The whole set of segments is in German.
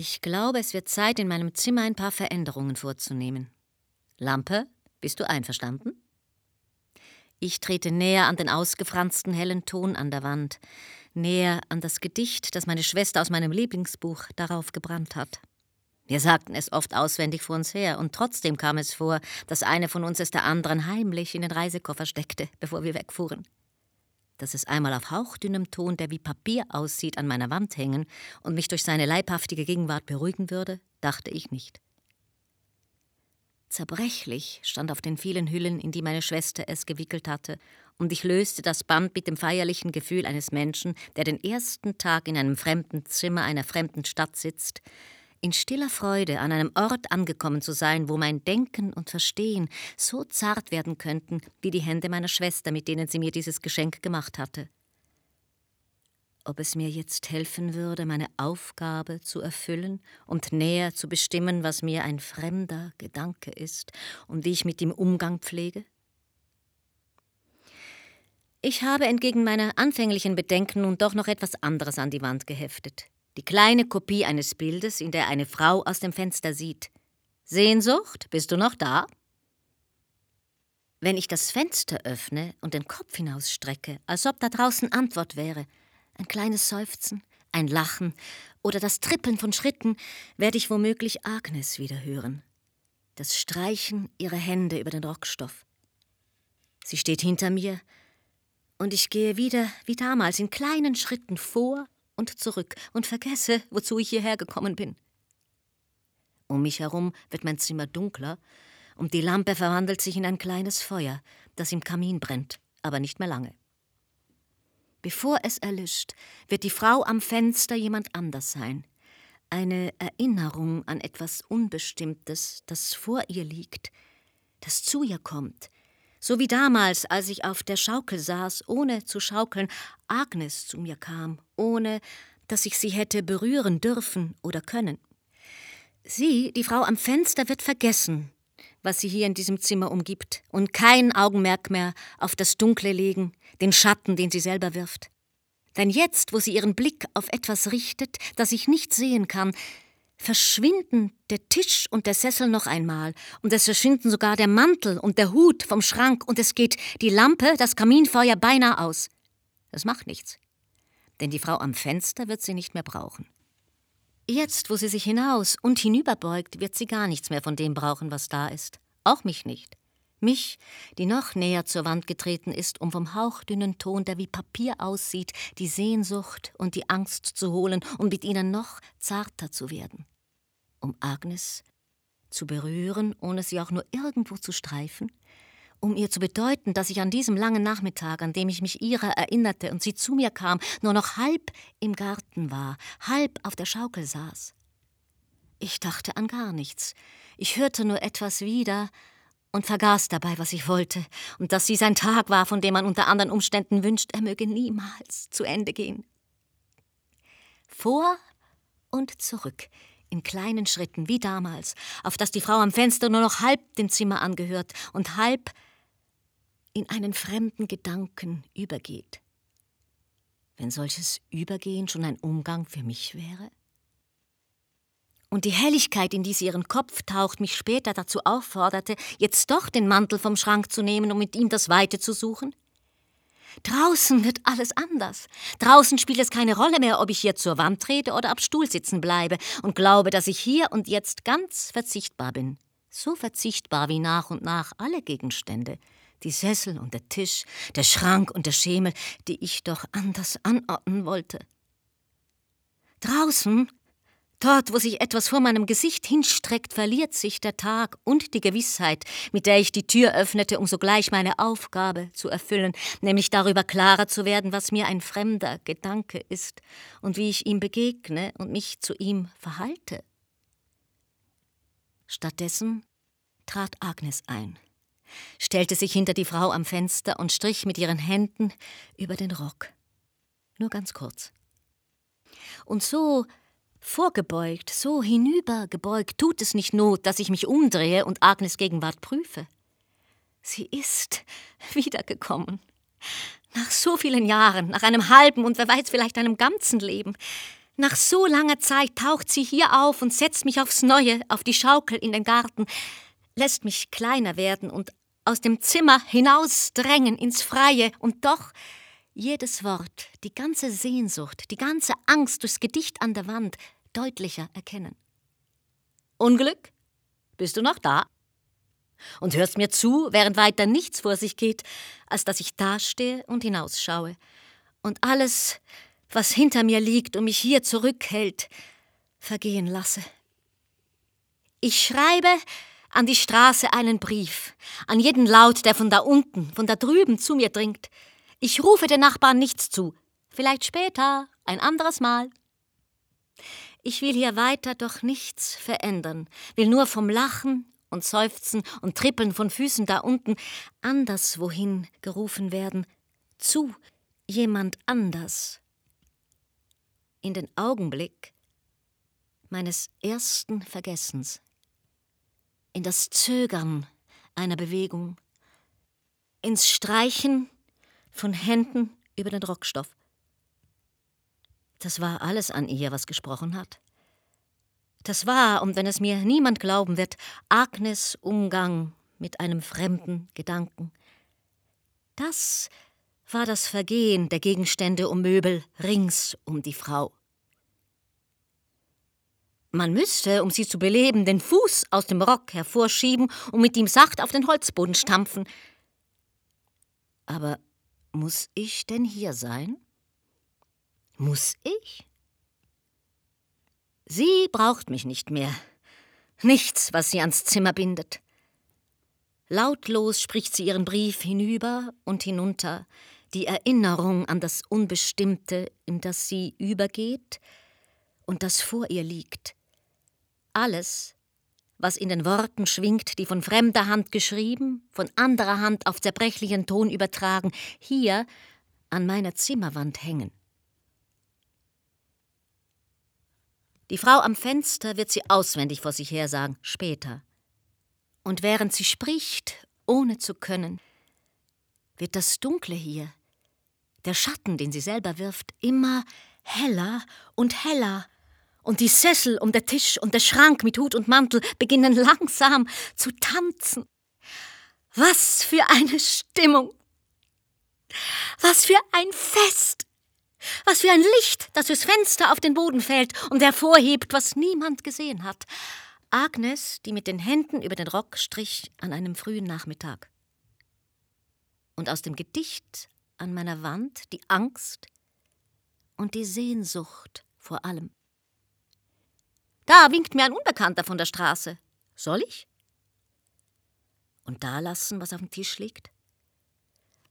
Ich glaube, es wird Zeit, in meinem Zimmer ein paar Veränderungen vorzunehmen. Lampe, bist du einverstanden? Ich trete näher an den ausgefransten hellen Ton an der Wand, näher an das Gedicht, das meine Schwester aus meinem Lieblingsbuch darauf gebrannt hat. Wir sagten es oft auswendig vor uns her, und trotzdem kam es vor, dass eine von uns es der anderen heimlich in den Reisekoffer steckte, bevor wir wegfuhren. Dass es einmal auf hauchdünnem Ton, der wie Papier aussieht, an meiner Wand hängen und mich durch seine leibhaftige Gegenwart beruhigen würde, dachte ich nicht. Zerbrechlich stand auf den vielen Hüllen, in die meine Schwester es gewickelt hatte, und ich löste das Band mit dem feierlichen Gefühl eines Menschen, der den ersten Tag in einem fremden Zimmer einer fremden Stadt sitzt, in stiller Freude an einem Ort angekommen zu sein, wo mein Denken und Verstehen so zart werden könnten wie die Hände meiner Schwester, mit denen sie mir dieses Geschenk gemacht hatte. Ob es mir jetzt helfen würde, meine Aufgabe zu erfüllen und näher zu bestimmen, was mir ein fremder Gedanke ist und wie ich mit ihm Umgang pflege? Ich habe entgegen meiner anfänglichen Bedenken nun doch noch etwas anderes an die Wand geheftet die kleine Kopie eines Bildes, in der eine Frau aus dem Fenster sieht. Sehnsucht, bist du noch da? Wenn ich das Fenster öffne und den Kopf hinausstrecke, als ob da draußen Antwort wäre, ein kleines Seufzen, ein Lachen oder das Trippeln von Schritten, werde ich womöglich Agnes wieder hören. Das Streichen ihrer Hände über den Rockstoff. Sie steht hinter mir, und ich gehe wieder wie damals in kleinen Schritten vor und zurück und vergesse, wozu ich hierher gekommen bin. Um mich herum wird mein Zimmer dunkler und die Lampe verwandelt sich in ein kleines Feuer, das im Kamin brennt, aber nicht mehr lange. Bevor es erlischt, wird die Frau am Fenster jemand anders sein. Eine Erinnerung an etwas Unbestimmtes, das vor ihr liegt, das zu ihr kommt, so wie damals, als ich auf der Schaukel saß, ohne zu schaukeln, Agnes zu mir kam, ohne dass ich sie hätte berühren dürfen oder können. Sie, die Frau am Fenster, wird vergessen, was sie hier in diesem Zimmer umgibt, und kein Augenmerk mehr auf das Dunkle legen, den Schatten, den sie selber wirft. Denn jetzt, wo sie ihren Blick auf etwas richtet, das ich nicht sehen kann, verschwinden der Tisch und der Sessel noch einmal, und es verschwinden sogar der Mantel und der Hut vom Schrank, und es geht die Lampe, das Kaminfeuer beinahe aus. Das macht nichts, denn die Frau am Fenster wird sie nicht mehr brauchen. Jetzt, wo sie sich hinaus und hinüberbeugt, wird sie gar nichts mehr von dem brauchen, was da ist. Auch mich nicht. Mich, die noch näher zur Wand getreten ist, um vom hauchdünnen Ton, der wie Papier aussieht, die Sehnsucht und die Angst zu holen und mit ihnen noch zarter zu werden. Um Agnes zu berühren, ohne sie auch nur irgendwo zu streifen, um ihr zu bedeuten, dass ich an diesem langen Nachmittag, an dem ich mich ihrer erinnerte und sie zu mir kam, nur noch halb im Garten war, halb auf der Schaukel saß. Ich dachte an gar nichts. Ich hörte nur etwas wieder, und vergaß dabei, was ich wollte, und dass dies ein Tag war, von dem man unter anderen Umständen wünscht, er möge niemals zu Ende gehen. Vor und zurück, in kleinen Schritten, wie damals, auf dass die Frau am Fenster nur noch halb dem Zimmer angehört und halb in einen fremden Gedanken übergeht. Wenn solches Übergehen schon ein Umgang für mich wäre? Und die Helligkeit, in die sie ihren Kopf taucht, mich später dazu aufforderte, jetzt doch den Mantel vom Schrank zu nehmen, um mit ihm das Weite zu suchen? Draußen wird alles anders. Draußen spielt es keine Rolle mehr, ob ich hier zur Wand trete oder ab Stuhl sitzen bleibe und glaube, dass ich hier und jetzt ganz verzichtbar bin. So verzichtbar wie nach und nach alle Gegenstände. Die Sessel und der Tisch, der Schrank und der Schemel, die ich doch anders anordnen wollte. Draußen Dort, wo sich etwas vor meinem Gesicht hinstreckt, verliert sich der Tag und die Gewissheit, mit der ich die Tür öffnete, um sogleich meine Aufgabe zu erfüllen, nämlich darüber klarer zu werden, was mir ein fremder Gedanke ist und wie ich ihm begegne und mich zu ihm verhalte. Stattdessen trat Agnes ein, stellte sich hinter die Frau am Fenster und strich mit ihren Händen über den Rock. Nur ganz kurz. Und so Vorgebeugt, so hinübergebeugt, tut es nicht Not, dass ich mich umdrehe und Agnes Gegenwart prüfe. Sie ist wiedergekommen. Nach so vielen Jahren, nach einem halben und wer weiß vielleicht einem ganzen Leben, Nach so langer Zeit taucht sie hier auf und setzt mich aufs Neue auf die Schaukel in den Garten, lässt mich kleiner werden und aus dem Zimmer hinausdrängen ins Freie und doch jedes Wort, die ganze Sehnsucht, die ganze Angst durchs Gedicht an der Wand deutlicher erkennen. Unglück? Bist du noch da? Und hörst mir zu, während weiter nichts vor sich geht, als dass ich dastehe und hinausschaue. Und alles, was hinter mir liegt und mich hier zurückhält, vergehen lasse. Ich schreibe an die Straße einen Brief, an jeden Laut, der von da unten, von da drüben zu mir dringt. Ich rufe den Nachbarn nichts zu. Vielleicht später, ein anderes Mal. Ich will hier weiter doch nichts verändern, will nur vom Lachen und Seufzen und Trippeln von Füßen da unten anderswohin gerufen werden, zu jemand anders. In den Augenblick meines ersten Vergessens, in das Zögern einer Bewegung, ins Streichen von Händen über den Rockstoff. Das war alles an ihr, was gesprochen hat. Das war, und wenn es mir niemand glauben wird, Agnes Umgang mit einem fremden Gedanken. Das war das Vergehen der Gegenstände um Möbel rings um die Frau. Man müsste, um sie zu beleben, den Fuß aus dem Rock hervorschieben und mit ihm sacht auf den Holzboden stampfen. Aber muss ich denn hier sein? Muss ich? Sie braucht mich nicht mehr. Nichts, was sie ans Zimmer bindet. Lautlos spricht sie ihren Brief hinüber und hinunter, die Erinnerung an das Unbestimmte, in das sie übergeht und das vor ihr liegt. Alles, was in den Worten schwingt, die von fremder Hand geschrieben, von anderer Hand auf zerbrechlichen Ton übertragen, hier an meiner Zimmerwand hängen. Die Frau am Fenster wird sie auswendig vor sich her sagen, später. Und während sie spricht, ohne zu können, wird das Dunkle hier, der Schatten, den sie selber wirft, immer heller und heller, und die Sessel um der Tisch und der Schrank mit Hut und Mantel beginnen langsam zu tanzen. Was für eine Stimmung! Was für ein Fest! Was für ein Licht, das durchs Fenster auf den Boden fällt und hervorhebt, was niemand gesehen hat. Agnes, die mit den Händen über den Rock strich an einem frühen Nachmittag. Und aus dem Gedicht an meiner Wand die Angst und die Sehnsucht vor allem. Da winkt mir ein Unbekannter von der Straße. Soll ich? Und da lassen, was auf dem Tisch liegt?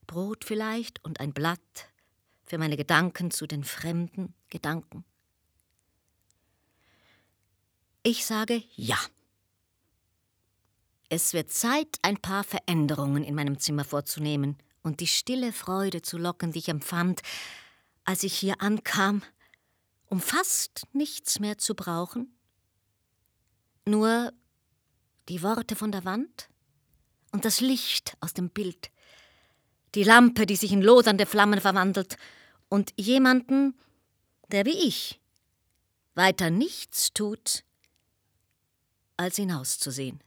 Brot vielleicht und ein Blatt für meine Gedanken zu den fremden Gedanken. Ich sage ja. Es wird Zeit, ein paar Veränderungen in meinem Zimmer vorzunehmen und die stille Freude zu locken, die ich empfand, als ich hier ankam, um fast nichts mehr zu brauchen, nur die Worte von der Wand und das Licht aus dem Bild, die Lampe, die sich in lodernde Flammen verwandelt, und jemanden, der wie ich weiter nichts tut, als hinauszusehen.